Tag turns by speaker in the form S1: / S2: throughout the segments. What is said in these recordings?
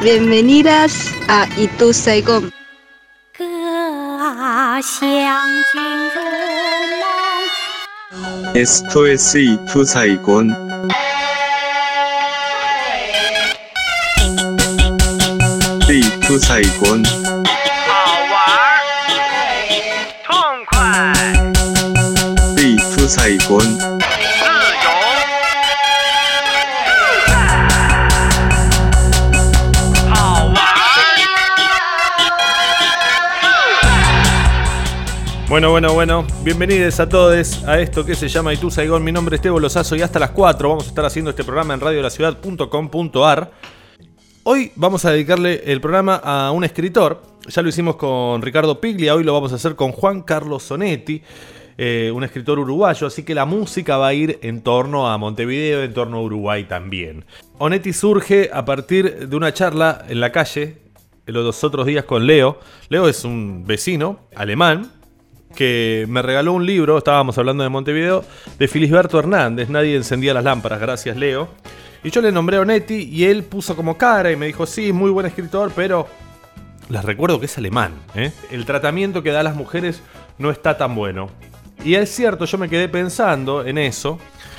S1: Bienvenidas a Itu Saigon.
S2: Esto es Itu Saigon. Itu Saigon.
S3: 好玩儿，痛快
S2: ，Itu Saigon.
S4: Bueno, bueno, bueno. Bienvenidos a todos a esto que se llama Itu Saigon. Mi nombre es Tebo Lozazo y hasta las 4 vamos a estar haciendo este programa en radiolaciudad.com.ar. Hoy vamos a dedicarle el programa a un escritor. Ya lo hicimos con Ricardo Piglia, hoy lo vamos a hacer con Juan Carlos Sonetti, eh, un escritor uruguayo, así que la música va a ir en torno a Montevideo, en torno a Uruguay también. Onetti surge a partir de una charla en la calle los otros días con Leo. Leo es un vecino alemán que me regaló un libro, estábamos hablando de Montevideo, de Filisberto Hernández, Nadie encendía las lámparas, gracias Leo. Y yo le nombré a Onetti y él puso como cara y me dijo, sí, muy buen escritor, pero les recuerdo que es alemán. ¿eh? El tratamiento que da a las mujeres no está tan bueno. Y es cierto, yo me quedé pensando en eso.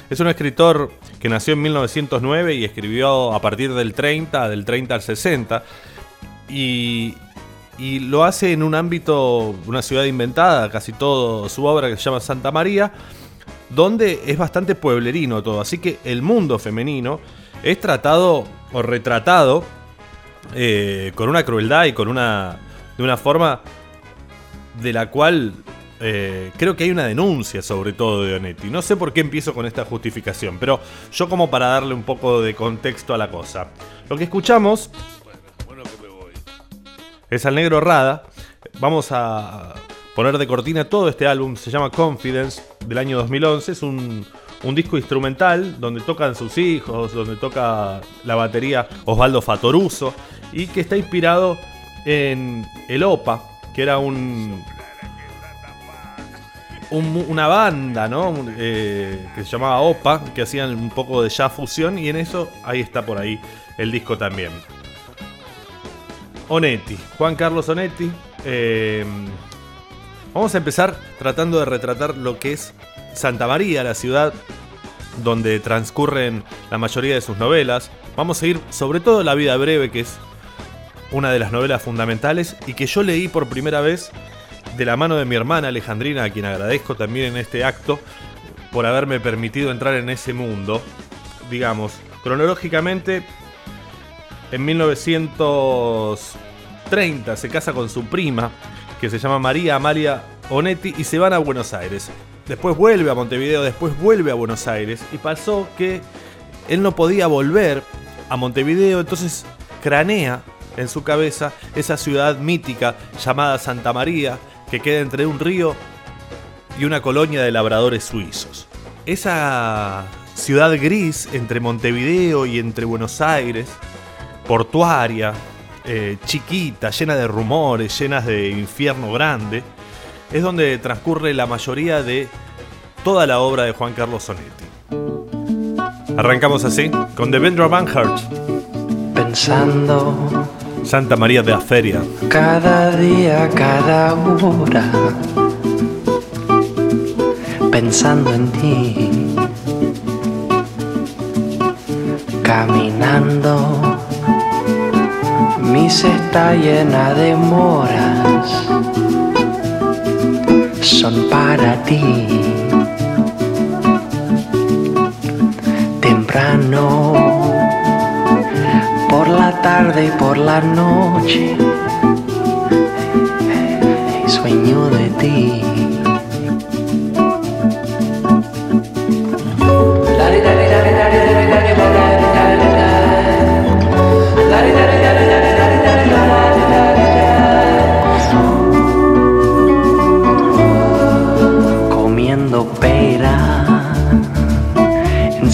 S4: Es un escritor que nació en 1909 y escribió a partir del 30, del 30 al 60. Y, y lo hace en un ámbito, una ciudad inventada, casi todo su obra que se llama Santa María, donde es bastante pueblerino todo. Así que el mundo femenino es tratado o retratado eh, con una crueldad y con una, de una forma de la cual eh, creo que hay una denuncia sobre todo de Onetti. No sé por qué empiezo con esta justificación, pero yo como para darle un poco de contexto a la cosa. Lo que escuchamos es al negro Rada. Vamos a poner de cortina todo este álbum, se llama Confidence, del año 2011. Es un, disco instrumental donde tocan sus hijos, donde toca la batería Osvaldo Fatoruso y que está inspirado en el OPA, que era un, un- una banda, ¿no? Eh, que se llamaba OPA, que hacían un poco de jazz fusión y en eso ahí está por ahí el disco también. Onetti, Juan Carlos Onetti. eh, vamos a empezar tratando de retratar lo que es Santa María, la ciudad donde transcurren la mayoría de sus novelas. Vamos a ir sobre todo La vida breve, que es una de las novelas fundamentales y que yo leí por primera vez de la mano de mi hermana Alejandrina, a quien agradezco también en este acto por haberme permitido entrar en ese mundo. Digamos, cronológicamente, en 1930 se casa con su prima, que se llama María Amalia Onetti, y se van a Buenos Aires. Después vuelve a Montevideo, después vuelve a Buenos Aires, y pasó que él no podía volver a Montevideo, entonces cranea en su cabeza esa ciudad mítica llamada Santa María, que queda entre un río y una colonia de labradores suizos. Esa ciudad gris entre Montevideo y entre Buenos Aires, portuaria, eh, chiquita, llena de rumores, llenas de infierno grande, es donde transcurre la mayoría de toda la obra de Juan Carlos Sonetti. Arrancamos así, con Devendra Banhart,
S5: Pensando
S4: Santa María de la Feria.
S5: cada día, cada hora. Pensando en ti. Caminando. Mi cesta llena de moras. Son para ti. Temprano por la tarde y por la noche. Sueño de ti.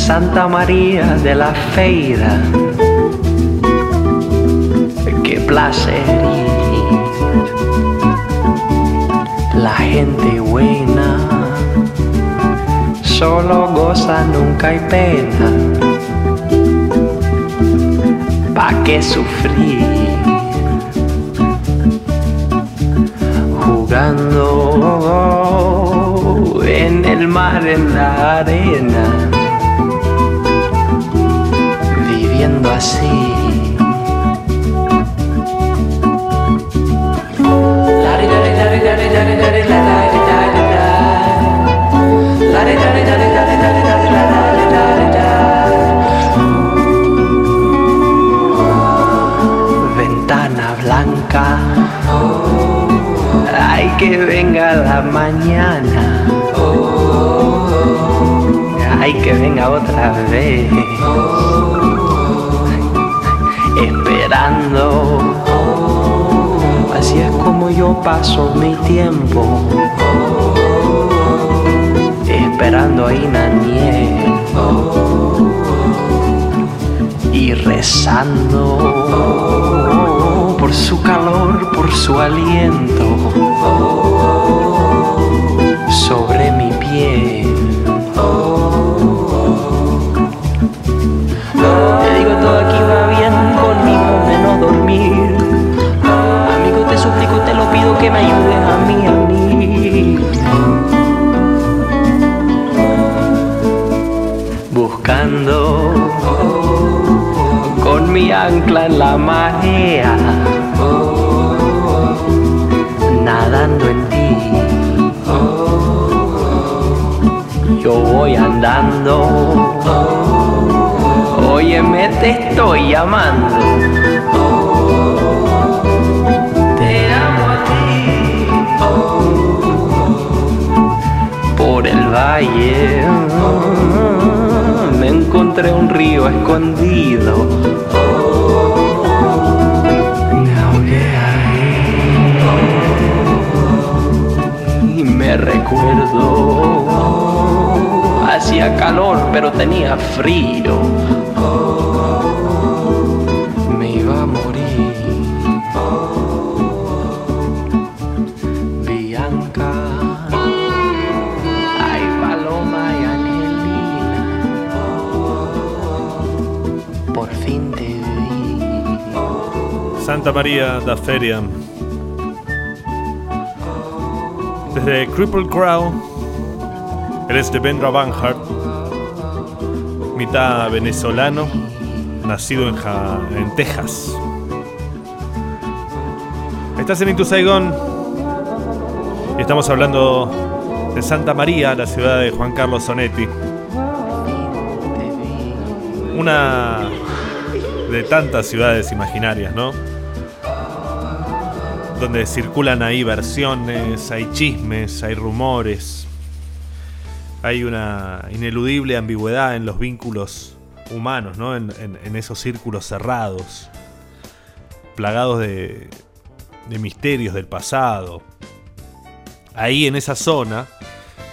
S5: Santa María de la Feira qué placer. La gente buena solo goza, nunca hay pena. Pa' que sufrí. Jugando en el mar, en la arena, así. Ventana blanca, ay que venga la mañana, ay que venga otra vez, esperando. Así es como yo paso mi tiempo, esperando a Inaniel y rezando por su calor, por su aliento sobre mi mi ancla en la marea, nadando en ti. Yo voy andando, óyeme, te estoy llamando. Te amo a ti. Por el valle me encontré un río escondido. Me. Y me recuerdo. Hacía calor, pero tenía frío.
S4: Santa María da Feria. Desde Cripple Crow, eres de Vendra Banhart, mitad venezolano, nacido en, en Texas. Estás en Into Saigon y estamos hablando de Santa María, la ciudad de Juan Carlos Sonetti. Una de tantas ciudades imaginarias, ¿no? Donde circulan ahí versiones, hay chismes, hay rumores. Hay una ineludible ambigüedad en los vínculos humanos, ¿no? En, esos círculos cerrados, plagados de, de misterios del pasado. Ahí en esa zona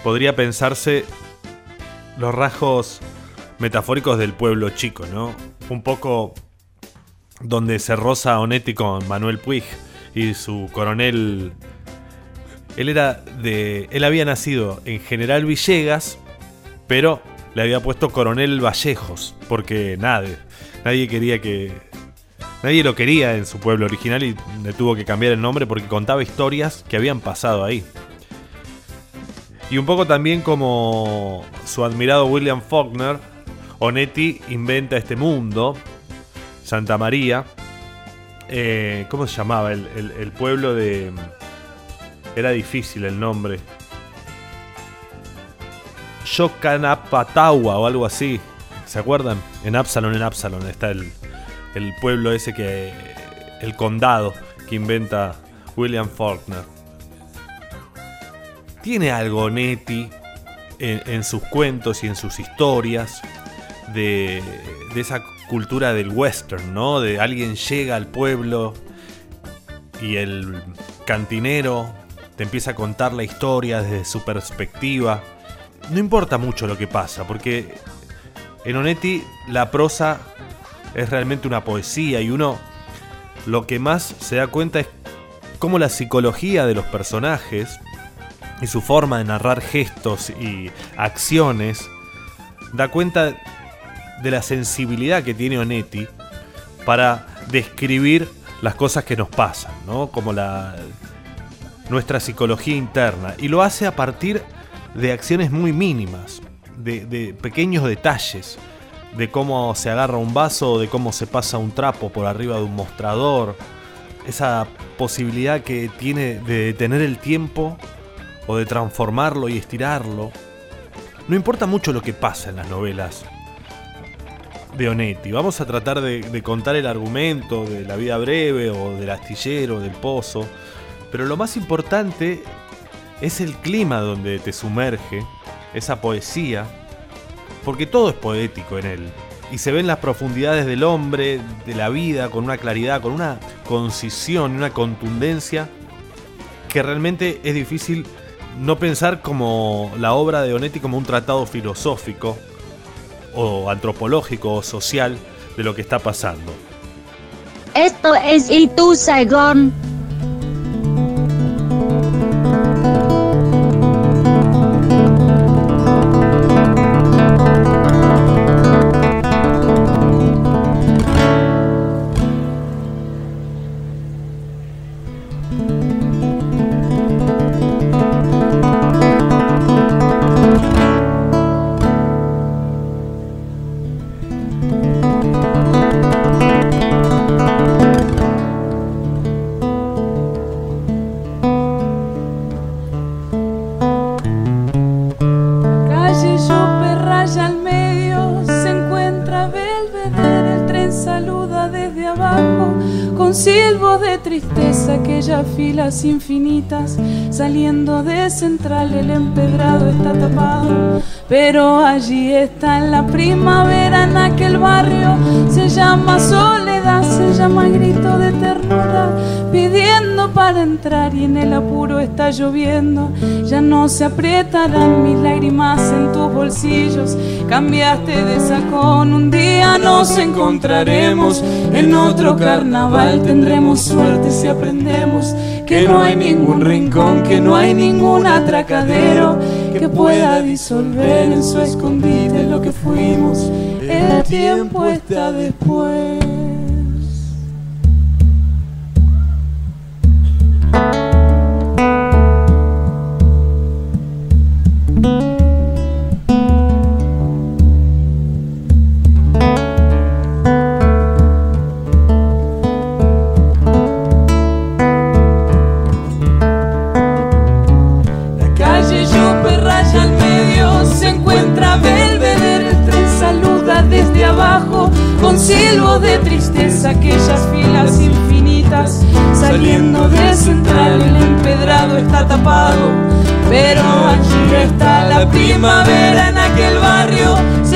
S4: podría pensarse los rasgos metafóricos del pueblo chico, ¿no? Un poco donde se roza Onetti con Manuel Puig y su coronel. Él era de. Él había nacido en General Villegas, pero le había puesto Coronel Vallejos, porque nadie, nadie quería que. Nadie lo quería en su pueblo original y le tuvo que cambiar el nombre porque contaba historias que habían pasado ahí. Y un poco también como su admirado William Faulkner, Onetti inventa este mundo, Santa María. Eh, ¿Cómo se llamaba? El, pueblo de... Era difícil el nombre. Yocanapatagua o algo así. ¿Se acuerdan? En Absalon, en Absalon está el, el pueblo ese que... El condado que inventa William Faulkner. Tiene algo Onetti en, en sus cuentos y en sus historias de, de esa cultura del western, ¿no? De alguien llega al pueblo y el cantinero te empieza a contar la historia desde su perspectiva. No importa mucho lo que pasa, porque en Onetti la prosa es realmente una poesía y uno lo que más se da cuenta es cómo la psicología de los personajes y su forma de narrar gestos y acciones da cuenta de la sensibilidad que tiene Onetti para describir las cosas que nos pasan, ¿no? Como la nuestra psicología interna. Y lo hace a partir de acciones muy mínimas, de, de pequeños detalles, de cómo se agarra un vaso, de cómo se pasa un trapo por arriba de un mostrador. Esa posibilidad que tiene de detener el tiempo o de transformarlo y estirarlo. No importa mucho lo que pasa en las novelas de Onetti. Vamos a tratar de, contar el argumento de la vida breve o del astillero, del pozo. Pero lo más importante es el clima donde te sumerge, esa poesía, porque todo es poético en él. Y se ven las profundidades del hombre, de la vida, con una claridad, con una concisión una contundencia que realmente es difícil no pensar como la obra de Onetti como un tratado filosófico o antropológico o social de lo que está pasando.
S1: Esto es Itu Saigon.
S6: Saliendo de central el empedrado está tapado, pero allí está en la primavera, en aquel barrio, se llama soledad, se llama grito de ternura, pidiendo para entrar y en el apuro está lloviendo, ya no se aprietarán mis lágrimas en tus bolsillos, cambiaste de sacón, un día nos encontraremos, en otro carnaval tendremos suerte si aprendemos que no hay ningún rincón, que no hay ningún atracadero que pueda disolver en su escondite lo que fuimos, el tiempo está después.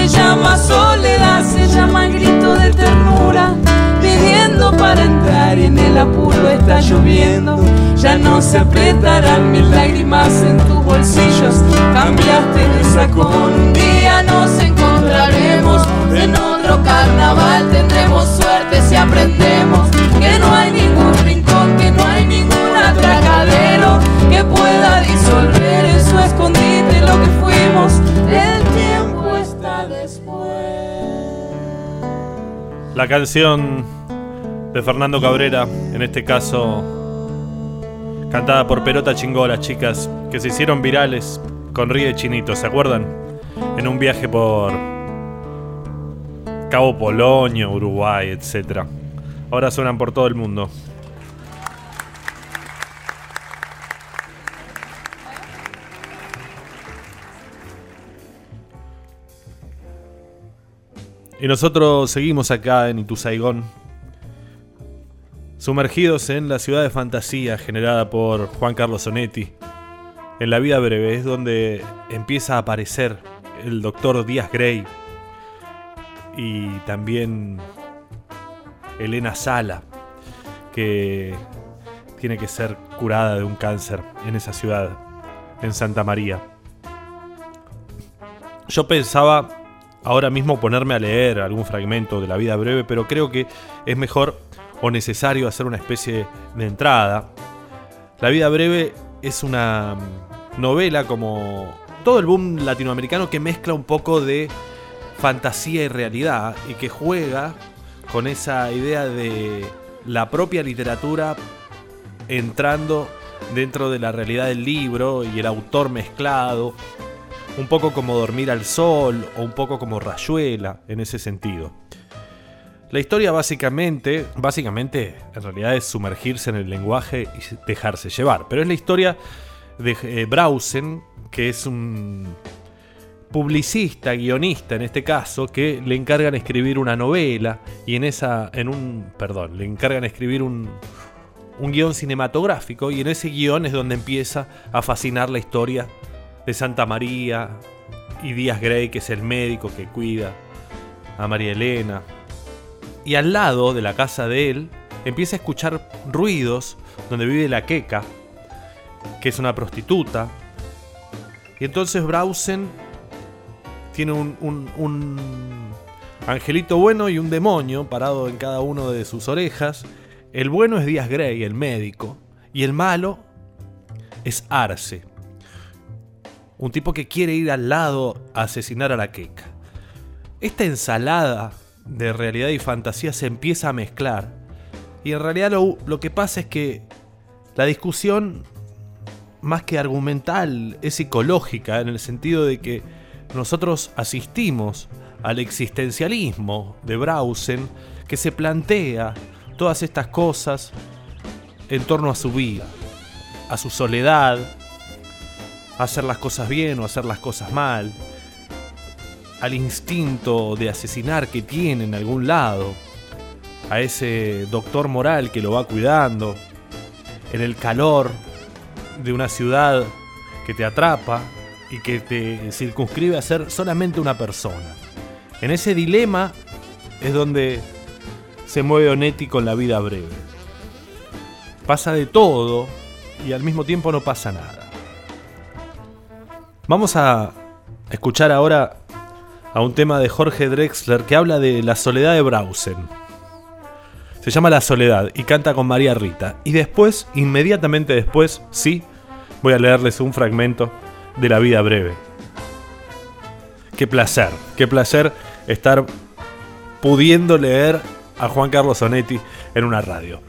S6: Llama soledad, se llama grito de ternura, pidiendo para entrar en el apuro está lloviendo. Ya no se apretarán mis lágrimas en tus bolsillos. Cambiaste de sacón, un día nos encontraremos. En otro carnaval tendremos suerte si aprendemos que no hay ningún rincón, que no hay ningún atracadero que pueda disolver
S4: La canción de Fernando Cabrera, en este caso cantada por Perota Chingola, chicas, que se hicieron virales con Ríe Chinito, ¿se acuerdan? En un viaje por Cabo Polonio, Uruguay, etc. Ahora suenan por todo el mundo. Y nosotros seguimos acá en Ituzaigón, sumergidos en la ciudad de fantasía generada por Juan Carlos Sonetti. En la vida breve es donde empieza a aparecer el doctor Díaz Grey y también Elena Sala, que tiene que ser curada de un cáncer en esa ciudad, en Santa María. Yo pensaba ahora mismo ponerme a leer algún fragmento de la vida breve, pero creo que es mejor o necesario hacer una especie de entrada. La vida breve es una novela como todo el boom latinoamericano que mezcla un poco de fantasía y realidad y que juega con esa idea de la propia literatura entrando dentro de la realidad del libro y el autor mezclado, un poco como Dormir al Sol o un poco como Rayuela en ese sentido. La historia básicamente, básicamente en realidad es sumergirse en el lenguaje y dejarse llevar, pero es la historia de eh, Brausen, que es un publicista, guionista en este caso, que le encargan escribir una novela y en esa, en un, perdón, le encargan escribir un, un guion cinematográfico y en ese guion es donde empieza a fascinar la historia de Santa María y Díaz Grey, que es el médico que cuida a María Elena. Y al lado de la casa de él empieza a escuchar ruidos donde vive la queca, que es una prostituta. Y entonces Brausen tiene un, un- angelito bueno y un demonio parado en cada uno de sus orejas. El bueno es Díaz Grey, el médico, y el malo es Arce, un tipo que quiere ir al lado a asesinar a la queca. Esta ensalada de realidad y fantasía se empieza a mezclar, y en realidad lo, lo que pasa es que la discusión, más que argumental, es psicológica, en el sentido de que nosotros asistimos al existencialismo de Brausen, que se plantea todas estas cosas en torno a su vida, a su soledad, hacer las cosas bien o hacer las cosas mal, al instinto de asesinar que tiene en algún lado, a ese doctor moral que lo va cuidando, en el calor de una ciudad que te atrapa y que te circunscribe a ser solamente una persona. En ese dilema es donde se mueve Onetti con la vida breve. Pasa de todo y al mismo tiempo no pasa nada. Vamos a escuchar ahora a un tema de Jorge Drexler que habla de la soledad de Brausen. Se llama La Soledad y canta con María Rita. Y después, inmediatamente después, sí, voy a leerles un fragmento de la vida breve. Qué placer, qué placer estar pudiendo leer a Juan Carlos Onetti en una radio.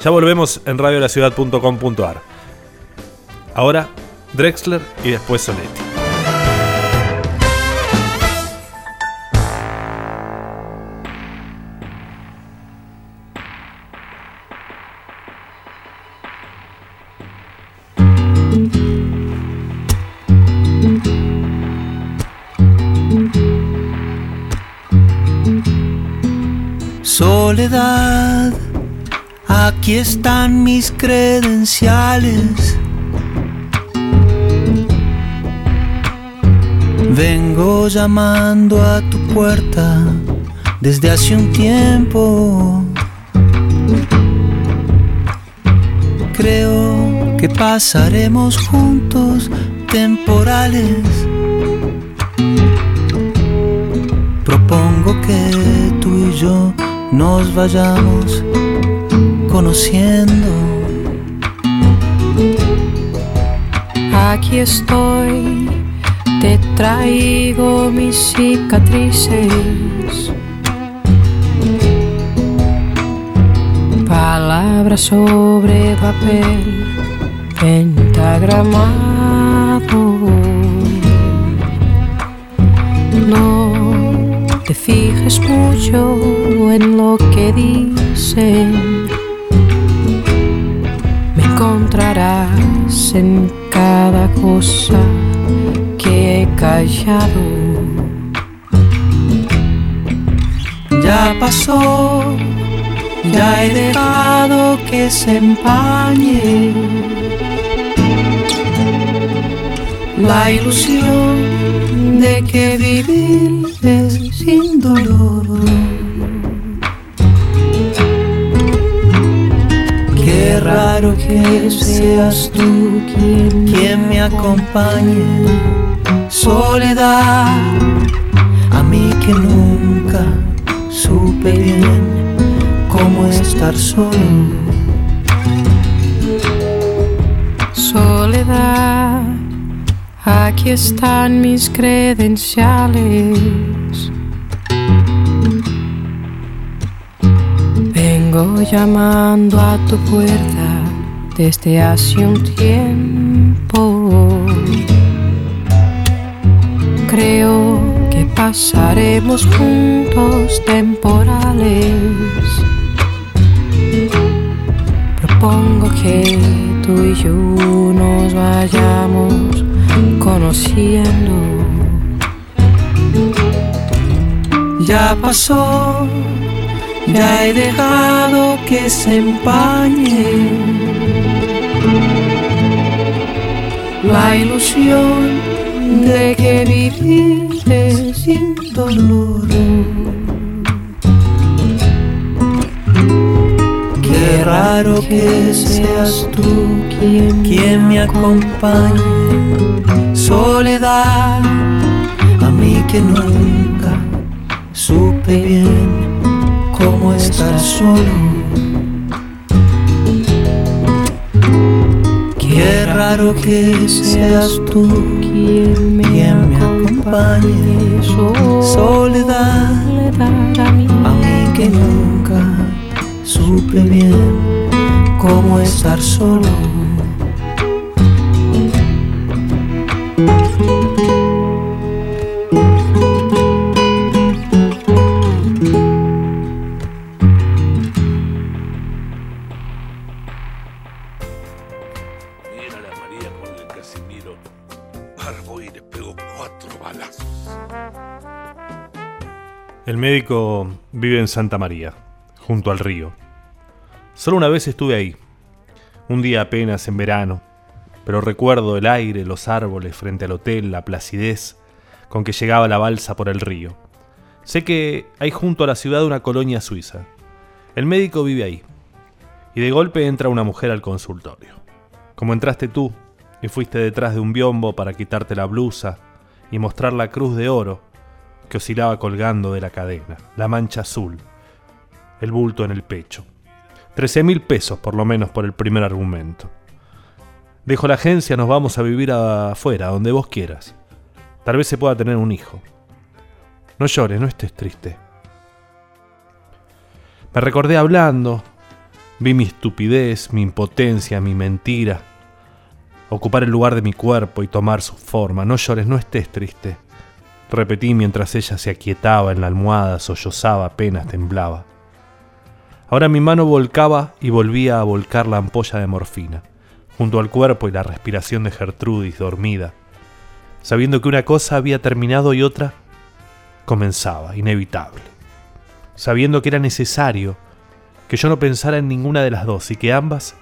S4: Ya volvemos en radiolaciudad.com.ar. Ahora Drexler y después Sonetti.
S7: Soledad, aquí están mis credenciales. Vengo llamando a tu puerta desde hace un tiempo. Creo que pasaremos juntos temporales. Propongo que tú y yo nos vayamos conociendo.
S8: Aquí estoy, te traigo mis cicatrices. Palabras sobre papel pentagramado. No te fijes mucho en lo que dicen. Me encontrarás en cada cosa que he callado.
S7: Ya pasó, ya he dejado que se empañe la ilusión de que vivir es sin dolor. Qué raro que seas tú quien, quien me acompañe, soledad, a mí que nunca supe bien cómo estar solo.
S8: Soledad, aquí están mis credenciales. Vengo llamando a tu puerta desde hace un tiempo. Creo que pasaremos juntos temporales. Propongo que tú y yo nos vayamos conociendo.
S7: Ya pasó, ya he dejado que se empañe la ilusión de que vivir sin dolor. Qué raro que seas tú quien, quien me acompañe. Soledad, a mí que nunca supe bien cómo estar solo. Qué raro que seas tú
S8: Quien me,
S7: acompañe. Soledad,
S8: a mí.
S7: a mí que nunca supe bien cómo estar solo.
S4: Médico vive en Santa María, junto al río. Solo una vez estuve ahí, un día apenas en verano, pero recuerdo el aire, los árboles frente al hotel, la placidez con que llegaba la balsa por el río. Sé que hay junto a la ciudad una colonia suiza. El médico vive ahí. Y de golpe entra una mujer al consultorio. Como entraste tú y fuiste detrás de un biombo para quitarte la blusa y mostrar la cruz de oro que oscilaba colgando de la cadena, la mancha azul, el bulto en el pecho. Trece mil pesos por lo menos por el primer argumento. Dejo la agencia, nos vamos a vivir afuera, donde vos quieras. Tal vez se pueda tener un hijo. No llores, no estés triste. Me recordé hablando, vi mi estupidez, mi impotencia, mi mentira, ocupar el lugar de mi cuerpo y tomar su forma. No llores, no estés triste. Repetí mientras ella se aquietaba en la almohada, sollozaba, apenas temblaba. Ahora mi mano volcaba y volvía a volcar la ampolla de morfina, junto al cuerpo y la respiración de Gertrudis dormida, sabiendo que una cosa había terminado y otra comenzaba, inevitable, sabiendo que era necesario que yo no pensara en ninguna de las dos y que ambas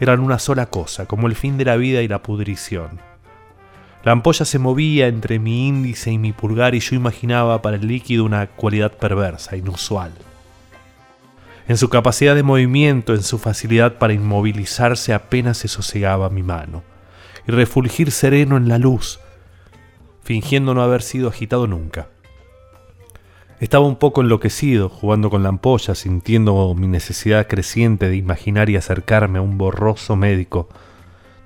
S4: eran una sola cosa, como el fin de la vida y la pudrición. La ampolla se movía entre mi índice y mi pulgar y yo imaginaba para el líquido una cualidad perversa, inusual. En su capacidad de movimiento, en su facilidad para inmovilizarse apenas se sosegaba mi mano, y refulgir sereno en la luz, fingiendo no haber sido agitado nunca. Estaba un poco enloquecido, jugando con la ampolla, sintiendo mi necesidad creciente de imaginar y acercarme a un borroso médico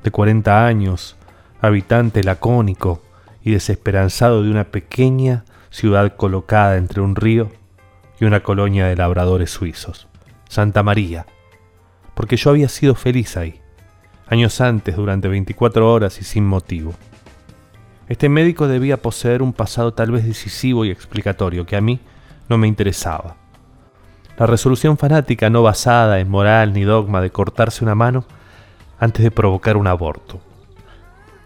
S4: de 40 años, habitante lacónico y desesperanzado de una pequeña ciudad colocada entre un río y una colonia de labradores suizos, Santa María, porque yo había sido feliz ahí, años antes, durante 24 horas y sin motivo. Este médico debía poseer un pasado tal vez decisivo y explicatorio que a mí no me interesaba. La resolución fanática no basada en moral ni dogma de cortarse una mano antes de provocar un aborto.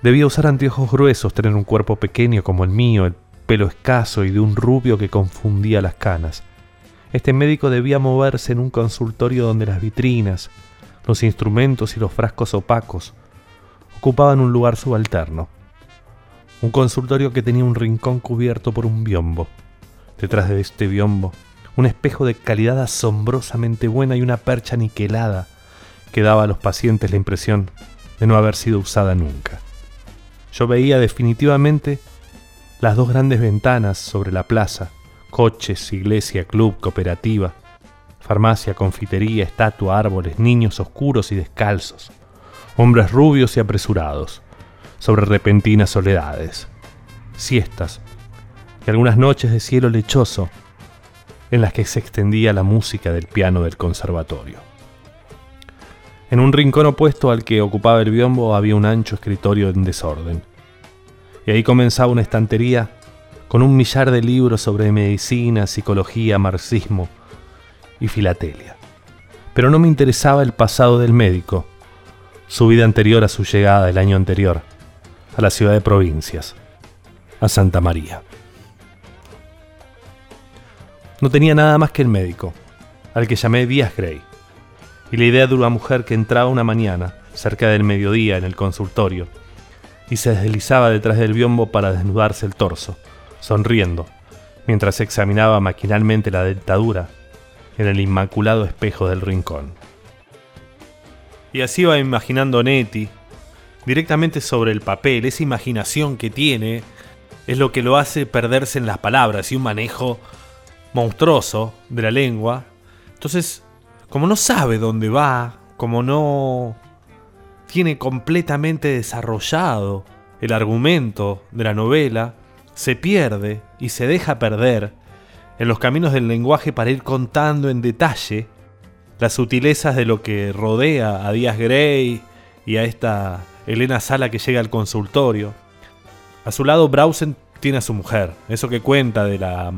S4: Debía usar anteojos gruesos, tener un cuerpo pequeño como el mío, el pelo escaso y de un rubio que confundía las canas. Este médico debía moverse en un consultorio donde las vitrinas, los instrumentos y los frascos opacos ocupaban un lugar subalterno. Un consultorio que tenía un rincón cubierto por un biombo. Detrás de este biombo, un espejo de calidad asombrosamente buena y una percha niquelada que daba a los pacientes la impresión de no haber sido usada nunca. Yo veía definitivamente las dos grandes ventanas sobre la plaza, coches, iglesia, club, cooperativa, farmacia, confitería, estatua, árboles, niños oscuros y descalzos, hombres rubios y apresurados, sobre repentinas soledades, siestas y algunas noches de cielo lechoso en las que se extendía la música del piano del conservatorio. En un rincón opuesto al que ocupaba el biombo había un ancho escritorio en desorden. Y ahí comenzaba una estantería con un millar de libros sobre medicina, psicología, marxismo y filatelia. Pero no me interesaba el pasado del médico, su vida anterior a su llegada el año anterior, a la ciudad de provincias, a Santa María. No tenía nada más que el médico, al que llamé Díaz Gray, y la idea de una mujer que entraba una mañana, cerca del mediodía, en el consultorio, y se deslizaba detrás del biombo para desnudarse el torso, sonriendo, mientras examinaba maquinalmente la dentadura en el inmaculado espejo del rincón. Y así iba imaginando Neti, directamente sobre el papel, esa imaginación que tiene es lo que lo hace perderse en las palabras y un manejo monstruoso de la lengua. Entonces, como no sabe dónde va, como no tiene completamente desarrollado el argumento de la novela, se pierde y se deja perder en los caminos del lenguaje para ir contando en detalle las sutilezas de lo que rodea a Díaz Gray y a esta Elena Sala que llega al consultorio. A su lado Brausen tiene a su mujer, eso que cuenta de la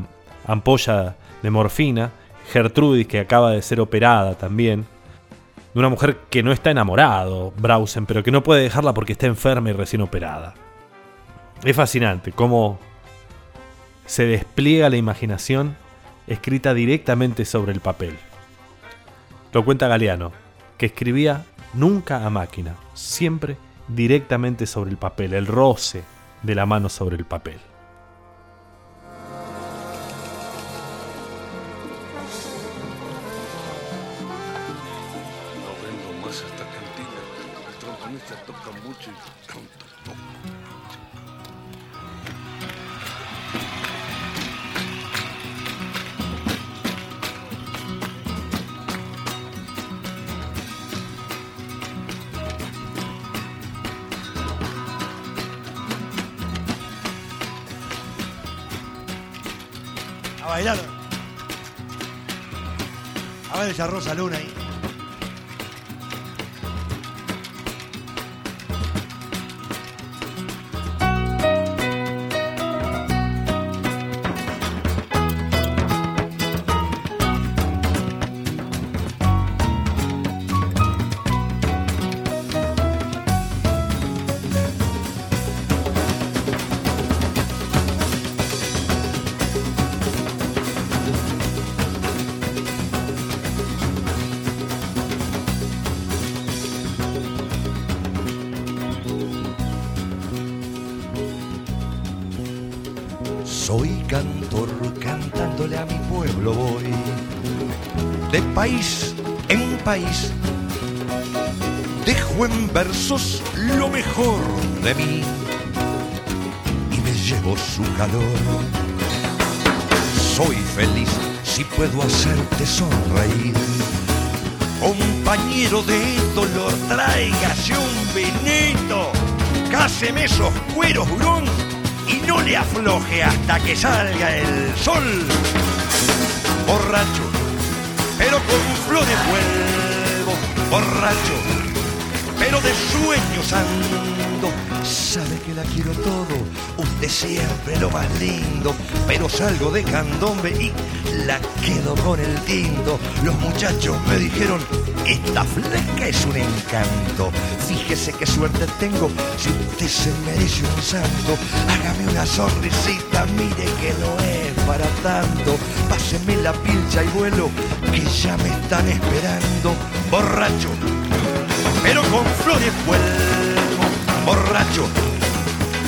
S4: ampolla de morfina, Gertrudis que acaba de ser operada también, de una mujer que no está enamorado, Brausen, pero que no puede dejarla porque está enferma y recién operada. Es fascinante cómo se despliega la imaginación escrita directamente sobre el papel. Lo cuenta Galeano, que escribía nunca a máquina, siempre directamente sobre el papel, el roce de la mano sobre el papel.
S9: A ver esa Rosa Luna.
S10: De país en país. Dejo en versos lo mejor de mí y me llevo su calor. Soy feliz si puedo hacerte sonreír. Compañero de dolor, tráigase un vinito, cáseme esos cueros, hurón, y no le afloje hasta que salga el sol. Borracho, pero con flores vuelvo, borracho, pero de sueños ando. Sabe que la quiero todo, usted siempre lo más lindo, pero salgo de candombe y la quedo con el tinto. Los muchachos me dijeron, esta fleca es un encanto. Fíjese qué suerte tengo, si usted se merece un santo, hágame una sonrisita, mire que no es para tanto. Páseme la pilcha y vuelo, que ya me están esperando. Borracho, pero con flores vuelvo, borracho,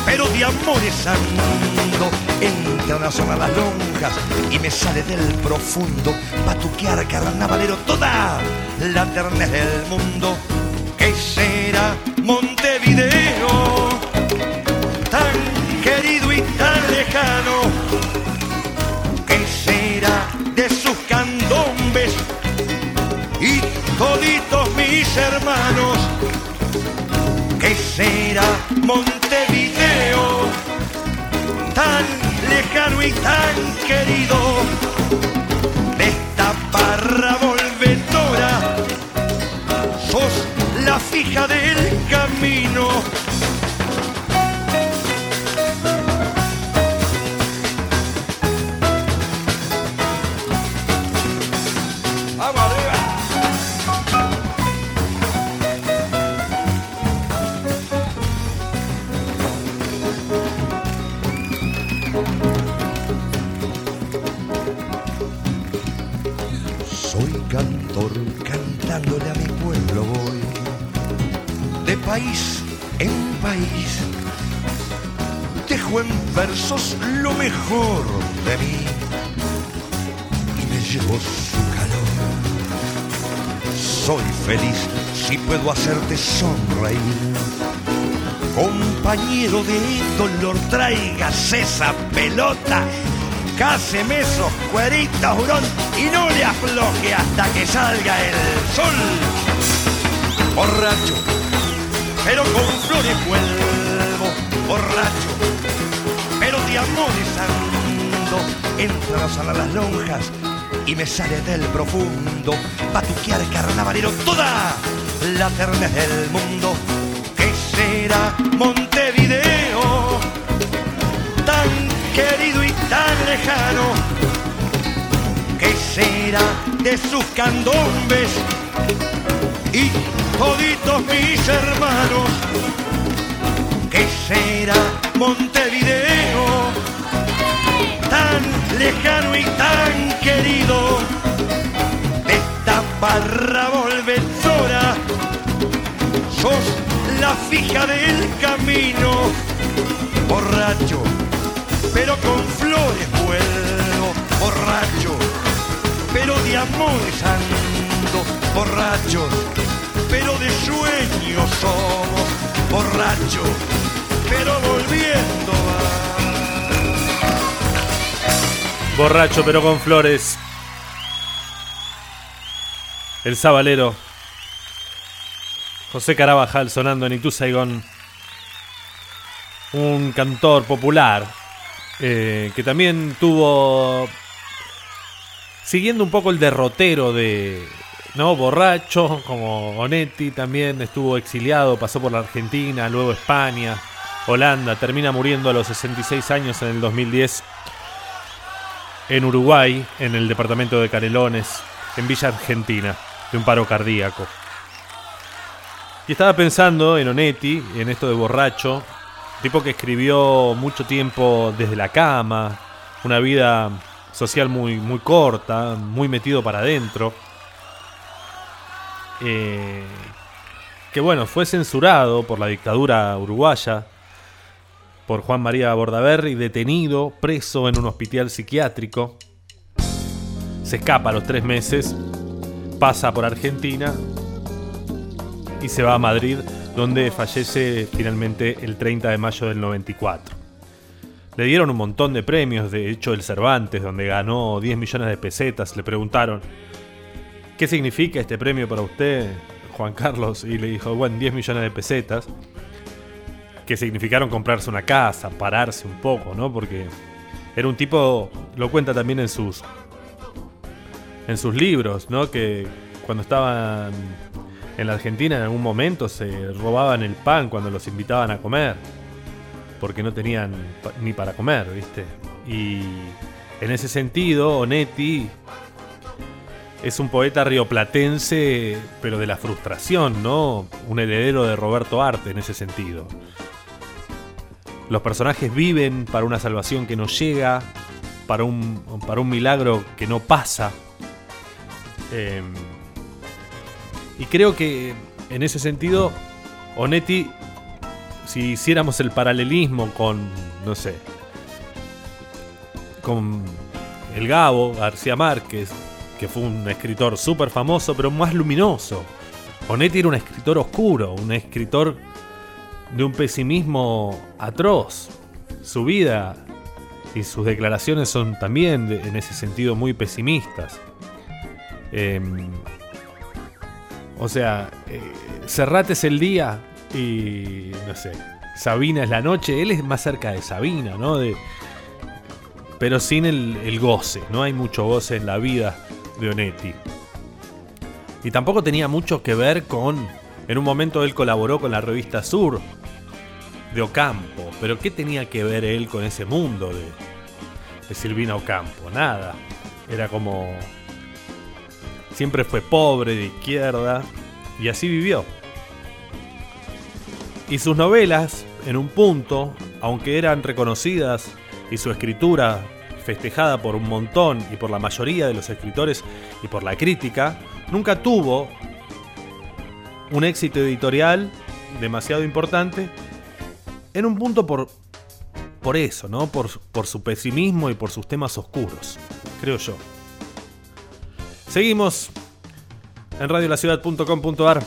S10: pero de amores ando. Entra una las lonjas y me sale del profundo, patuquear carnavalero toda la ternez del mundo. ¿Qué será Montevideo? hermanos, que será Montevideo, tan lejano y tan querido, de esta parra volvedora, sos la fija del camino. Puedo hacerte sonreír. Compañero de dolor, traigas esa pelota. Cáseme esos cueritos, hurón, y no le afloje hasta que salga el sol. Borracho, pero con flores vuelvo. Borracho, pero de amores ando. Entro a las lonjas y me sale del profundo. Batuquear carnavalero toda la ternez del mundo. ¿Qué será Montevideo? Tan querido y tan lejano. ¿Qué será de sus candombes y toditos mis hermanos? ¿Qué será Montevideo? Tan lejano y tan querido. Esta barra volvedora. Sos la fija del camino. Borracho, pero con flores vuelvo. Borracho, pero de amores ando. Borrachos, pero de sueños somos. Borracho, pero volviendo va.
S4: Borracho pero con flores. El sabalero. José Carabajal sonando en Itu Saigón. Un cantor popular. eh, que también tuvo. Siguiendo un poco el derrotero de. ¿No? Borracho, como Onetti también estuvo exiliado, pasó por la Argentina, luego España, Holanda, termina muriendo a los 66 años en el 2010 en Uruguay, en el departamento de Canelones, en Villa Argentina, de un paro cardíaco. Y estaba pensando en Onetti, en esto de borracho, tipo que escribió mucho tiempo desde la cama, una vida social muy, muy corta, muy metido para adentro. Eh, que bueno, fue censurado por la dictadura uruguaya, por Juan María Bordaberry, detenido, preso en un hospital psiquiátrico. Se escapa a los tres meses, pasa por Argentina y se va a Madrid, donde fallece finalmente el 30 de mayo del 94. Le dieron un montón de premios, de hecho el Cervantes, donde ganó 10 millones de pesetas. Le preguntaron, ¿qué significa este premio para usted, Juan Carlos? Y le dijo, bueno, 10 millones de pesetas que significaron comprarse una casa, pararse un poco, ¿no? Porque era un tipo, lo cuenta también en sus en sus libros, ¿no? Que cuando estaban en la Argentina en algún momento se robaban el pan cuando los invitaban a comer, porque no tenían ni para comer, ¿viste? Y en ese sentido, Onetti es un poeta rioplatense, pero de la frustración, ¿no? Un heredero de Roberto Arte en ese sentido. Los personajes viven para una salvación que no llega, para un, para un milagro que no pasa. Eh, y creo que en ese sentido, Onetti, si hiciéramos el paralelismo con, no sé, con el Gabo García Márquez, que fue un escritor súper famoso, pero más luminoso. Onetti era un escritor oscuro, un escritor de un pesimismo atroz. Su vida y sus declaraciones son también en ese sentido muy pesimistas. Em, o sea, eh, Serrat es el día y no sé, Sabina es la noche. Él es más cerca de Sabina, ¿no? De, pero sin el, goce. No hay mucho goce en la vida de Onetti. Y tampoco tenía mucho que ver con. En un momento él colaboró con la revista Sur de Ocampo. Pero ¿qué tenía que ver él con ese mundo de, de Silvina Ocampo? Nada. Era como. Siempre fue pobre, de izquierda. Y así vivió. Y sus novelas, en un punto, aunque eran reconocidas y su escritura festejada por un montón y por la mayoría de los escritores y por la crítica, nunca tuvo un éxito editorial demasiado importante en un punto por, por eso, ¿no? Por, por su pesimismo y por sus temas oscuros, creo yo. Seguimos en radiolaciudad.com.ar.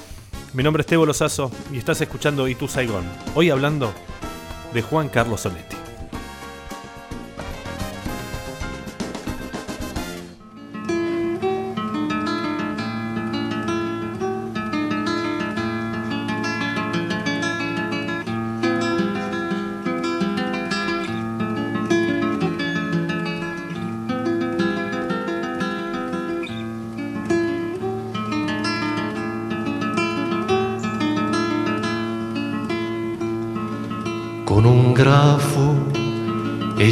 S4: Mi nombre es Tebo Lozazo y estás escuchando Itu Saigón. Hoy hablando de Juan Carlos Sonetti.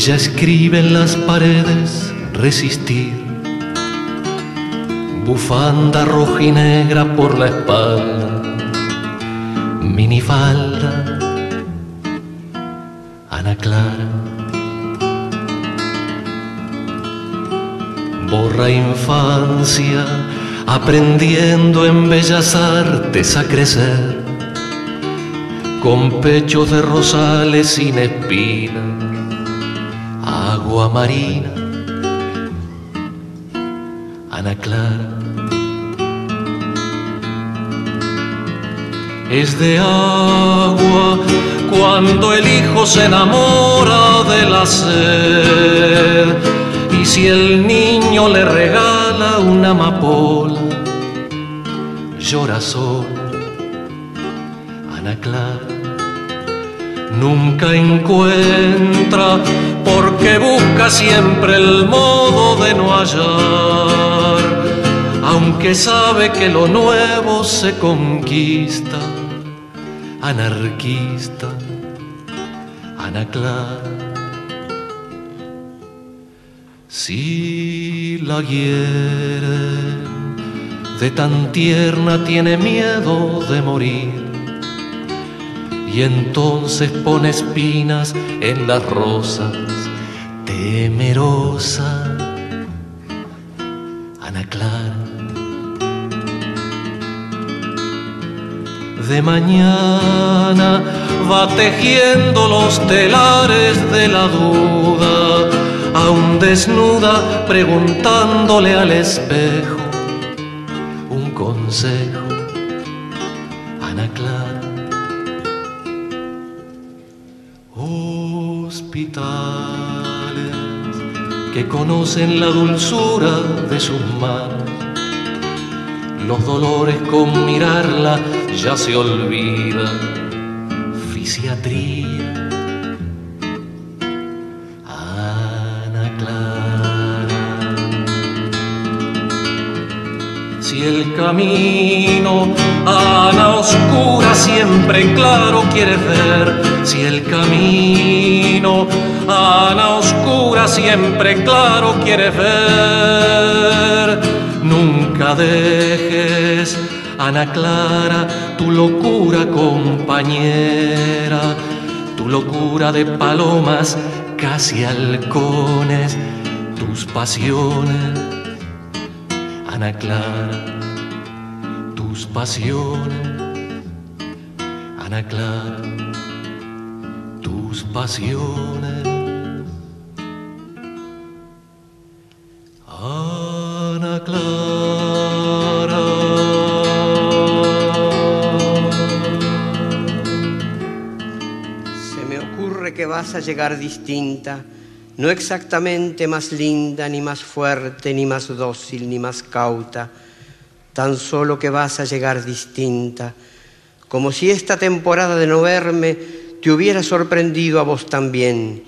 S11: Ella escribe en las paredes resistir. Bufanda roja y negra por la espalda, minifalda, Ana Clara. Borra infancia, aprendiendo en bellas artes a crecer con pechos de rosales sin espina, agua marina, Ana Clara. Es de agua cuando el hijo se enamora de la sed y si el niño le regala una amapola, llora sola. Ana Clara nunca encuentra porque busca siempre el modo de no hallar, aunque sabe que lo nuevo se conquista, anarquista, Ana Clara. Si la hieren, de tan tierna tiene miedo de morir. Y entonces pone espinas en las rosas, temerosa, Ana Clara. De mañana va tejiendo los telares de la duda, aún desnuda preguntándole al espejo un consejo, conocen la dulzura de sus manos. Los dolores con mirarla ya se olvidan. Fisiatría. Ana Clara. Si el camino Ana oscura siempre claro quiere ver, si el camino Ana oscura siempre claro quiere ver, nunca dejes, Ana Clara, tu locura compañera, tu locura de palomas casi halcones, tus pasiones, Ana Clara. Tus pasiones, Ana Clara, tus pasiones.
S12: Que vas a llegar distinta, no exactamente más linda, ni más fuerte, ni más dócil, ni más cauta, tan solo que vas a llegar distinta, como si esta temporada de no verme te hubiera sorprendido a vos también,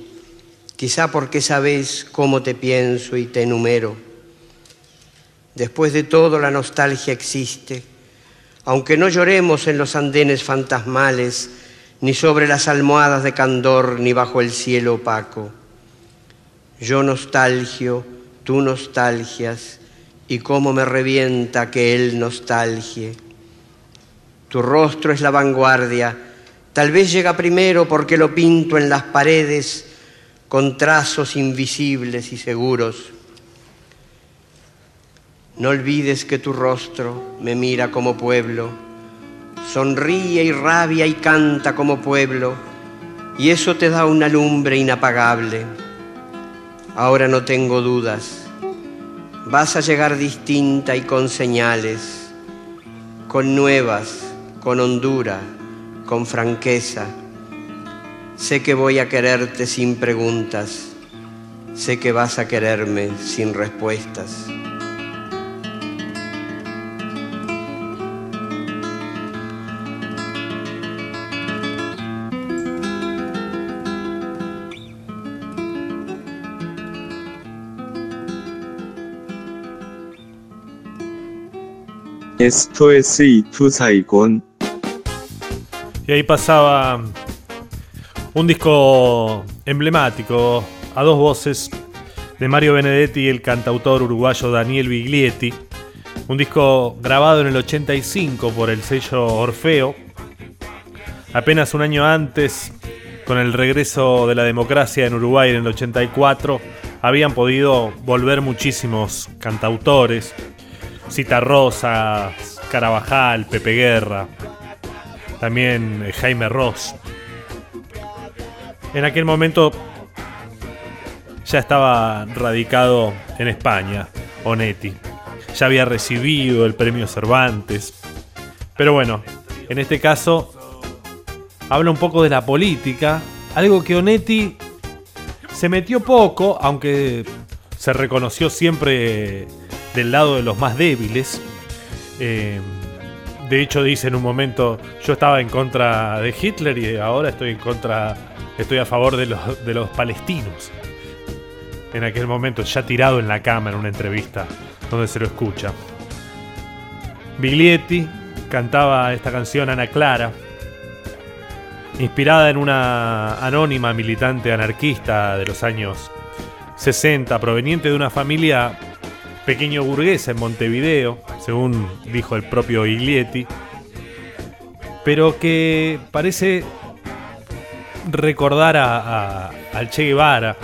S12: quizá porque sabes cómo te pienso y te enumero. Después de todo la nostalgia existe, aunque no lloremos en los andenes fantasmales, ni sobre las almohadas de candor, ni bajo el cielo opaco. Yo nostalgio, tú nostalgias, y cómo me revienta que él nostalgie. Tu rostro es la vanguardia, tal vez llega primero porque lo pinto en las paredes con trazos invisibles y seguros. No olvides que tu rostro me mira como pueblo, sonríe y rabia y canta como pueblo, y eso te da una lumbre inapagable. Ahora no tengo dudas, vas a llegar distinta y con señales, con nuevas, con hondura, con franqueza. Sé que voy a quererte sin preguntas, sé que vas a quererme sin respuestas.
S2: Esto es Saigon.
S4: Y ahí pasaba un disco emblemático a dos voces de Mario Benedetti y el cantautor uruguayo Daniel Biglietti. Un disco grabado en el 85 por el sello Orfeo. Apenas un año antes, con el regreso de la democracia en Uruguay en el 84, habían podido volver muchísimos cantautores. Cita Rosa, Carabajal, Pepe Guerra, también eh, Jaime Ross. En aquel momento ya estaba radicado en España, Onetti. Ya había recibido el premio Cervantes. Pero bueno, en este caso habla un poco de la política, algo que Onetti se metió poco, aunque se reconoció siempre del lado de los más débiles. Eh, de hecho dice en un momento, yo estaba en contra de Hitler y ahora estoy en contra, estoy a favor de los, de los palestinos. En aquel momento, ya tirado en la cama en una entrevista donde se lo escucha. Biglietti cantaba esta canción Ana Clara, inspirada en una anónima militante anarquista de los años 60, proveniente de una familia pequeño burguesa en Montevideo, según dijo el propio Iglietti, pero que parece recordar a, a- al Che Guevara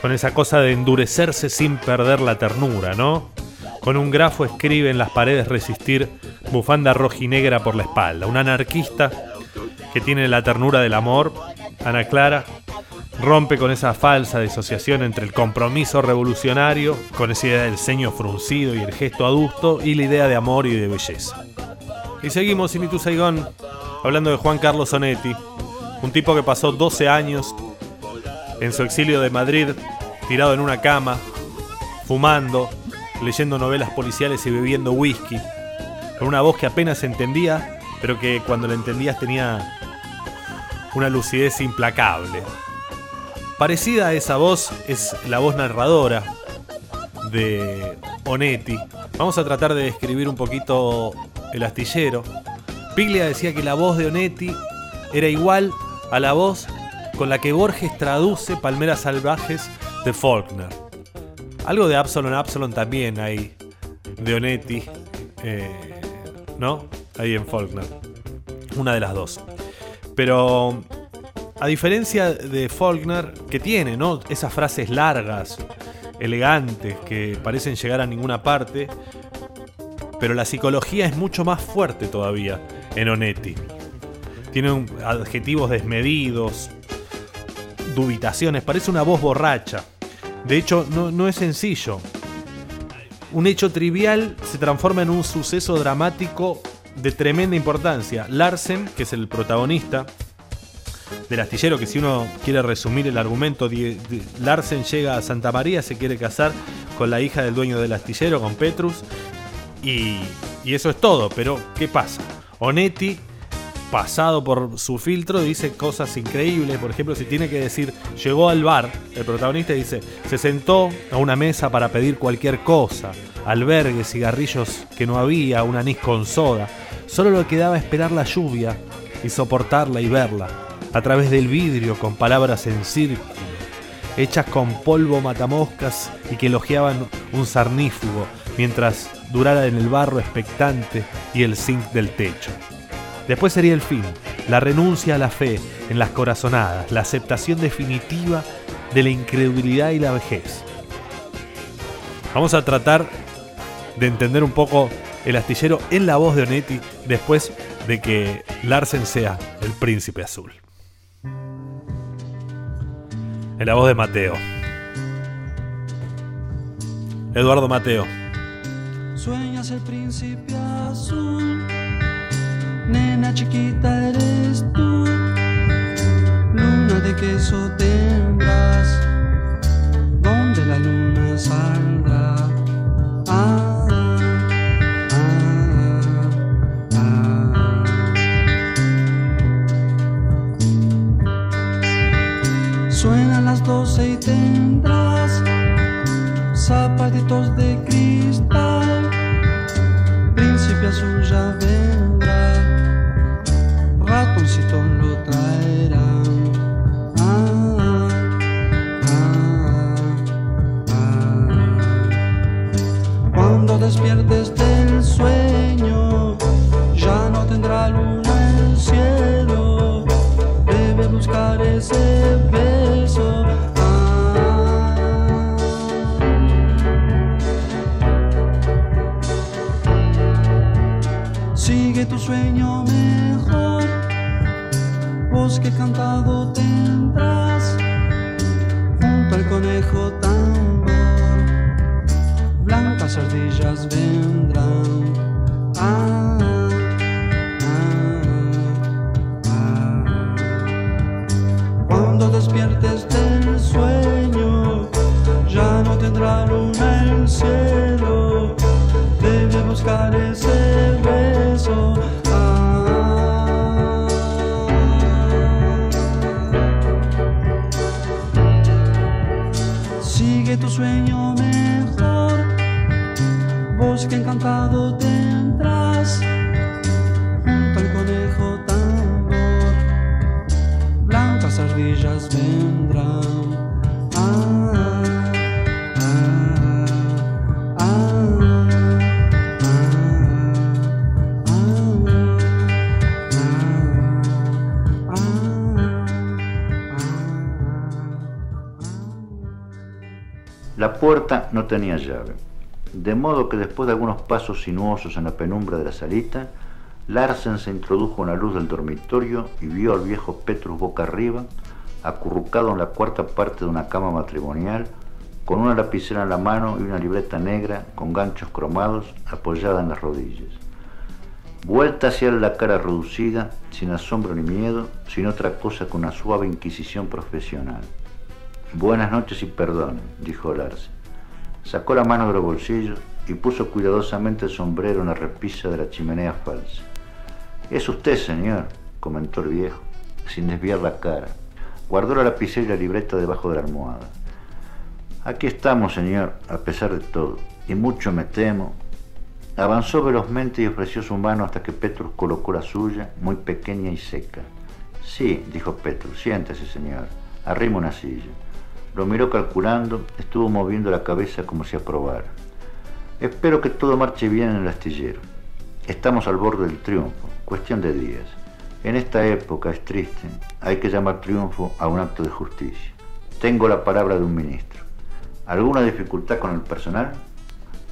S4: con esa cosa de endurecerse sin perder la ternura, ¿no? Con un grafo escribe en las paredes resistir bufanda rojinegra por la espalda. Un anarquista que tiene la ternura del amor, Ana Clara, rompe con esa falsa disociación entre el compromiso revolucionario, con esa idea del ceño fruncido y el gesto adusto, y la idea de amor y de belleza. Y seguimos Itu Saigón, hablando de Juan Carlos Onetti, un tipo que pasó 12 años en su exilio de Madrid, tirado en una cama, fumando, leyendo novelas policiales y bebiendo whisky, con una voz que apenas entendía, pero que cuando la entendías tenía una lucidez implacable. Parecida a esa voz es la voz narradora de Onetti. Vamos a tratar de describir un poquito el astillero. Piglia decía que la voz de Onetti era igual a la voz con la que Borges traduce Palmeras Salvajes de Faulkner. Algo de Absalon Absalon también hay de Onetti, eh, ¿no? Ahí en Faulkner. Una de las dos. Pero a diferencia de Faulkner, que tiene, ¿no? Esas frases largas, elegantes, que parecen llegar a ninguna parte, pero la psicología es mucho más fuerte todavía en Onetti. Tiene adjetivos desmedidos, dubitaciones, parece una voz borracha. De hecho, no es sencillo. Un hecho trivial se transforma en un suceso dramático de tremenda importancia. Larsen, que es el protagonista del astillero, que si uno quiere resumir el argumento, Larsen llega a Santa María, se quiere casar con la hija del dueño del astillero, con Petrus, y, y eso es todo. Pero, ¿qué pasa? Onetti, pasado por su filtro, dice cosas increíbles. Por ejemplo, si tiene que decir, llegó al bar, el protagonista dice, se sentó a una mesa para pedir cualquier cosa, albergues, cigarrillos que no había, un anís con soda. Solo le quedaba esperar la lluvia y soportarla y verla, a través del vidrio con palabras en círculo, hechas con polvo matamoscas y que elogiaban un sarnífugo, mientras durara en el barro expectante y el zinc del techo. Después sería el fin, la renuncia a la fe en las corazonadas, la aceptación definitiva de la incredulidad y la vejez. Vamos a tratar de entender un poco el astillero en la voz de Onetti después de que Larsen sea el príncipe azul. En la voz de Mateo. Eduardo Mateo.
S13: Sueñas el príncipe azul, nena chiquita eres tú, luna de queso tendrás, donde la luna saldrá. Ah, doce y tendrás zapatitos de cristal, príncipe azul ya vendrá, ratoncitos lo traerán. Cuando despiertes del sueño, ya no tendrá luna el cielo, debe buscar ese beso. Sueño mejor, bosque cantado tendrás, junto al conejo tambor, blancas ardillas vendrán. Encantado tendrás, junto al conejo tambor, blancas ardillas vendrán.
S14: La puerta no tenía llave, de modo que después de algunos pasos sinuosos en la penumbra de la salita, Larsen se introdujo en la luz del dormitorio y vio al viejo Petrus boca arriba, acurrucado en la cuarta parte de una cama matrimonial, con una lapicera en la mano y una libreta negra con ganchos cromados apoyada en las rodillas. Vuelta hacia él la cara reducida, sin asombro ni miedo, sin otra cosa que una suave inquisición profesional. Buenas noches y perdón, dijo Larsen. Sacó la mano de los bolsillos y puso cuidadosamente el sombrero en la repisa de la chimenea falsa. Es usted, señor, comentó el viejo, sin desviar la cara. Guardó la lapicera y la libreta debajo de la almohada. Aquí estamos, señor, a pesar de todo, y mucho me temo. Avanzó velozmente y ofreció su mano hasta que Petrus colocó la suya, muy pequeña y seca. Sí, dijo Petrus, siéntese, señor. Arrima una silla. Lo miró calculando, estuvo moviendo la cabeza como si aprobara. Espero que todo marche bien en el astillero. Estamos al borde del triunfo, cuestión de días. En esta época es triste, hay que llamar triunfo a un acto de justicia. Tengo la palabra de un ministro. ¿Alguna dificultad con el personal?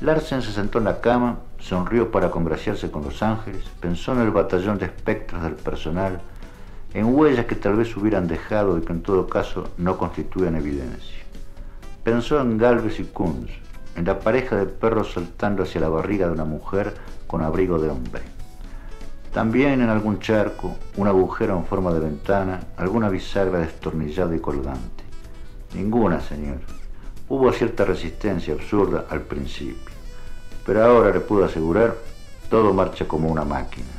S14: Larsen se sentó en la cama, sonrió para congraciarse con los ángeles, pensó en el batallón de espectros del personal, en huellas que tal vez hubieran dejado y que en todo caso no constituían evidencia. Pensó en Galvez y Kunz, en la pareja de perros saltando hacia la barriga de una mujer con abrigo de hombre. También en algún charco, un agujero en forma de ventana, alguna bisagra destornillada y colgante. Ninguna, señor. Hubo cierta resistencia absurda al principio, pero ahora le puedo asegurar, todo marcha como una máquina.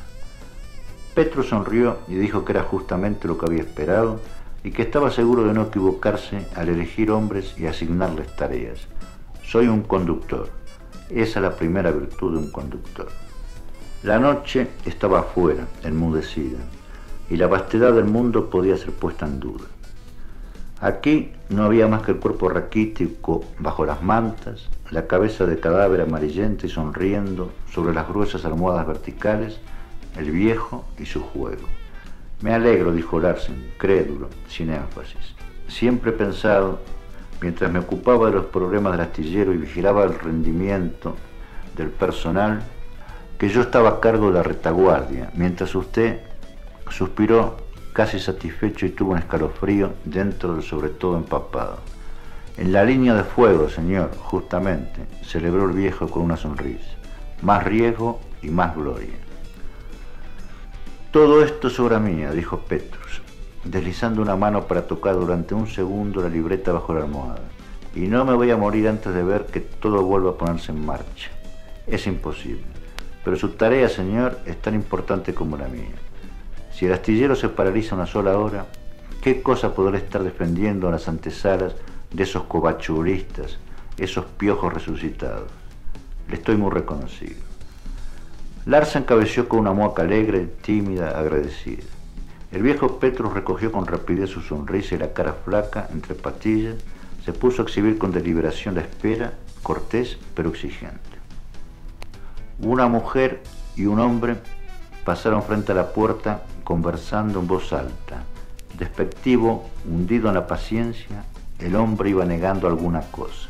S14: Petro sonrió y dijo que era justamente lo que había esperado y que estaba seguro de no equivocarse al elegir hombres y asignarles tareas. Soy un conductor. Esa es la primera virtud de un conductor. La noche estaba afuera, enmudecida, y la vastedad del mundo podía ser puesta en duda. Aquí no había más que el cuerpo raquítico bajo las mantas, la cabeza de cadáver amarillenta y sonriendo sobre las gruesas almohadas verticales, el viejo y su juego. Me alegro, dijo Larsen, crédulo, sin énfasis. siempre he pensado, mientras me ocupaba de los problemas del astillero y vigilaba el rendimiento del personal, que yo estaba a cargo de la retaguardia, mientras usted suspiró casi satisfecho y tuvo un escalofrío dentro del sobre todo empapado. En la línea de fuego, señor, justamente, celebró el viejo con una sonrisa. Más riesgo y más gloria. Todo esto es obra mía, dijo Petrus, deslizando una mano para tocar durante un segundo la libreta bajo la almohada. Y no me voy a morir antes de ver que todo vuelva a ponerse en marcha. Es imposible. Pero su tarea, señor, es tan importante como la mía. Si el astillero se paraliza una sola hora, ¿qué cosa podré estar defendiendo en las antesalas de esos covachulistas, esos piojos resucitados? Le estoy muy reconocido. Larsen cabeció con una mueca alegre, tímida, agradecida. El viejo Petrus recogió con rapidez su sonrisa y la cara flaca, entre patillas, se puso a exhibir con deliberación la espera, cortés pero exigente. Una mujer y un hombre pasaron frente a la puerta conversando en voz alta. Despectivo, hundido en la paciencia, el hombre iba negando alguna cosa.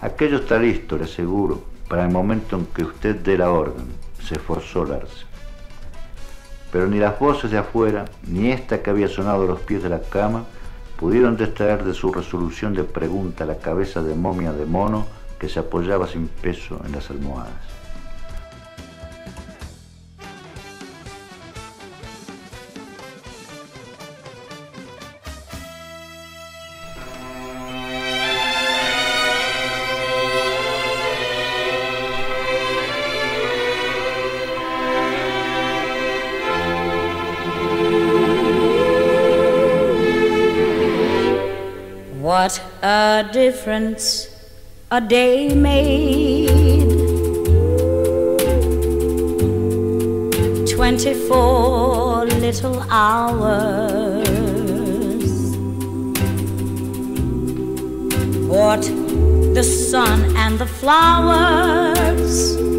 S14: Aquello está listo, le aseguro, para el momento en que usted dé la orden, se esforzó Larsen. Pero ni las voces de afuera, ni esta que había sonado a los pies de la cama, pudieron distraer de su resolución de pregunta la cabeza de momia de mono que se apoyaba sin peso en las almohadas.
S15: A difference a day made. Twenty-four little hours. What the sun and the flowers.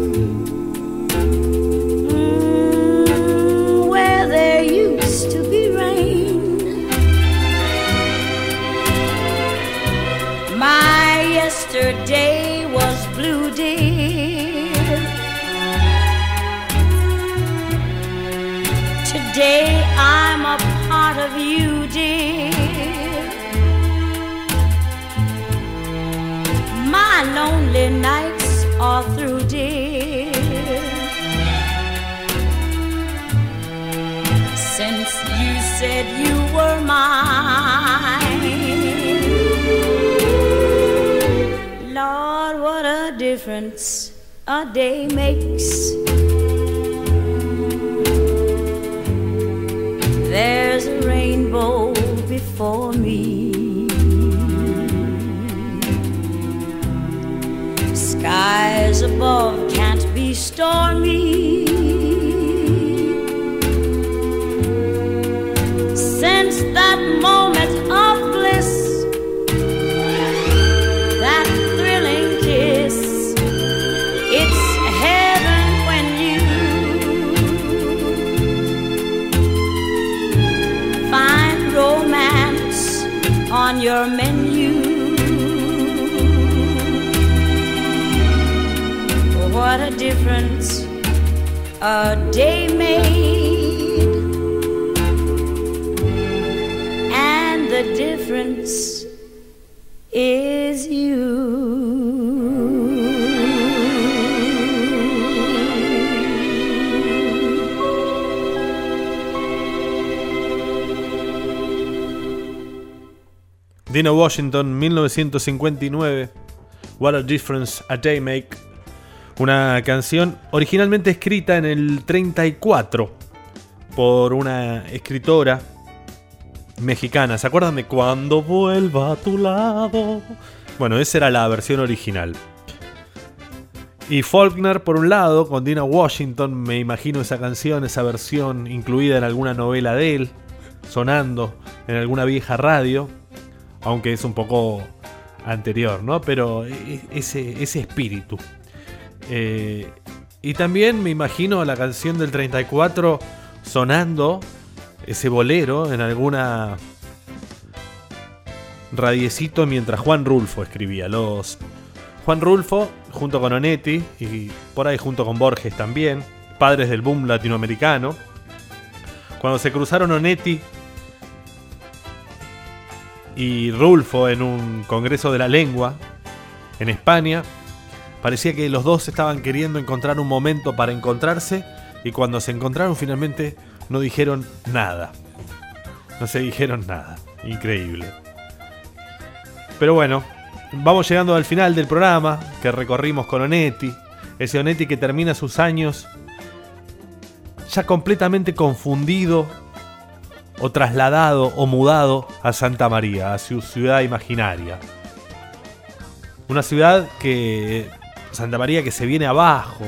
S4: Dino Washington, 1959. What a Difference a Day Make. Una canción originalmente escrita en el 34 por una escritora mexicana. ¿Se acuerdan de Cuando vuelva a tu lado? Bueno, esa era la versión original. Y Faulkner, por un lado, con Dina Washington, me imagino esa canción, esa versión incluida en alguna novela de él, sonando en alguna vieja radio, aunque es un poco anterior, ¿no? Pero e- ese, ese espíritu. Eh, y también me imagino la canción del 34 sonando, ese bolero, en alguna radiecito mientras Juan Rulfo escribía. Los Juan Rulfo, junto con Onetti y por ahí junto con Borges también, padres del boom latinoamericano. Cuando se cruzaron Onetti y Rulfo en un congreso de la lengua en España, parecía que los dos estaban queriendo encontrar un momento para encontrarse y cuando se encontraron finalmente no dijeron nada. No se dijeron nada. Increíble. Pero bueno, vamos llegando al final del programa que recorrimos con Onetti. Ese Onetti que termina sus años ya completamente confundido o trasladado o mudado a Santa María, a su ciudad imaginaria. Una ciudad que. Santa María que se viene abajo,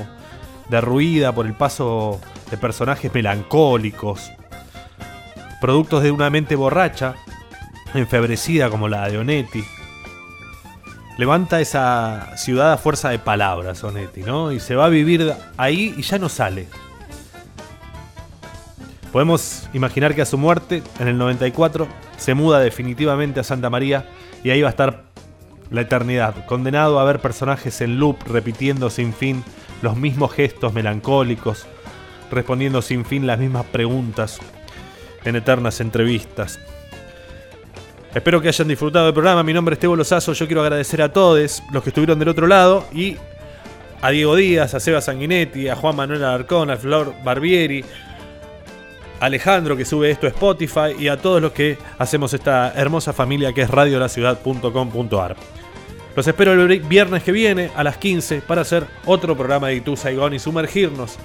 S4: derruida por el paso de personajes melancólicos, productos de una mente borracha, enfebrecida como la de Onetti. Levanta esa ciudad a fuerza de palabras, Onetti, ¿no? Y se va a vivir ahí y ya no sale. Podemos imaginar que a su muerte, en el 94, se muda definitivamente a Santa María y ahí va a estar la eternidad, condenado a ver personajes en loop repitiendo sin fin los mismos gestos melancólicos, respondiendo sin fin las mismas preguntas en eternas entrevistas. Espero que hayan disfrutado del programa. Mi nombre es Tebo Lozazo. Yo quiero agradecer a todos los que estuvieron del otro lado y a Diego Díaz, a Seba Sanguinetti, a Juan Manuel Alarcón, a Flor Barbieri, Alejandro que sube esto a Spotify y a todos los que hacemos esta hermosa familia que es radiolaciudad.com.ar. Los espero el viernes que viene a las 15 para hacer otro programa de Itu Saigón y sumergirnos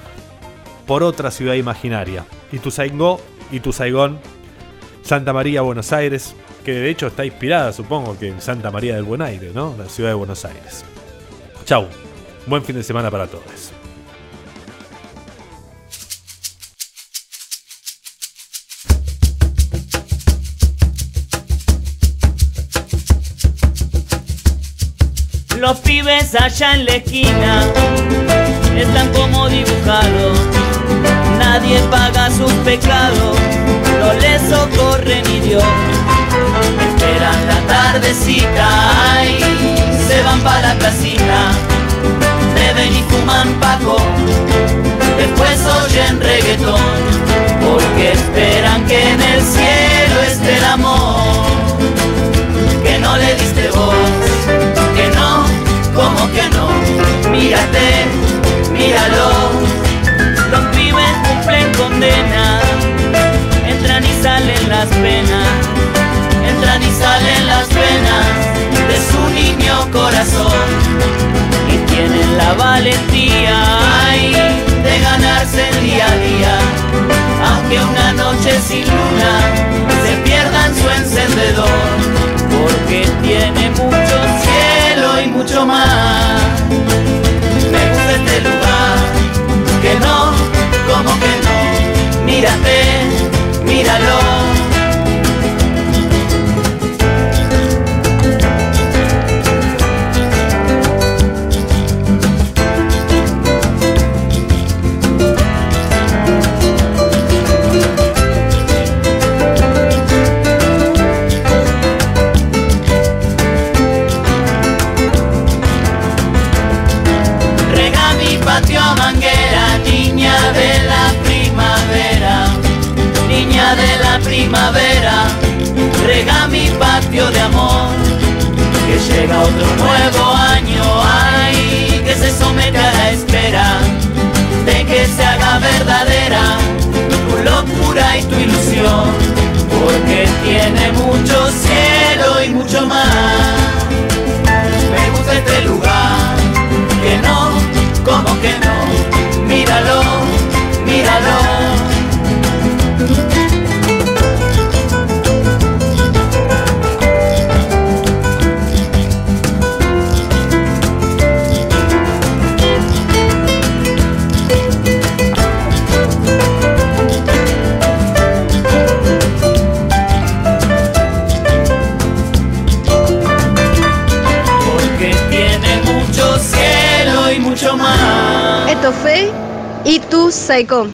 S4: por otra ciudad imaginaria. Itu Saigón, Itu Saigón, Santa María, Buenos Aires, que de hecho está inspirada, supongo, que en Santa María del Buen Aire, ¿no? La ciudad de Buenos Aires. Chau. Buen fin de semana para todos.
S16: Los pibes allá en la esquina están como dibujados. Nadie paga sus pecados, no les socorre ni Dios. Esperan la tardecita ay, se van para la casita. Beben y fuman paco, después oyen reggaetón. Porque esperan que en el cielo esté el amor que no le diste vos que no, mírate, míralo, los pibes cumplen condena, entran y salen las penas, entran y salen las penas de su niño corazón, y tienen la valentía ay, de ganarse el día a día, aunque una noche sin luna se pierdan su encendedor, porque tiene mucho Me gusta este lugar, que no, como que no, mírate, rega mi patio de amor, que llega otro nuevo año, ay, que se somete a la espera, de que se haga verdadera tu locura y tu ilusión, porque tiene mucho cielo y mucho mar. Me gusta este lugar, que no, como que no, míralo, míralo. Mucho cielo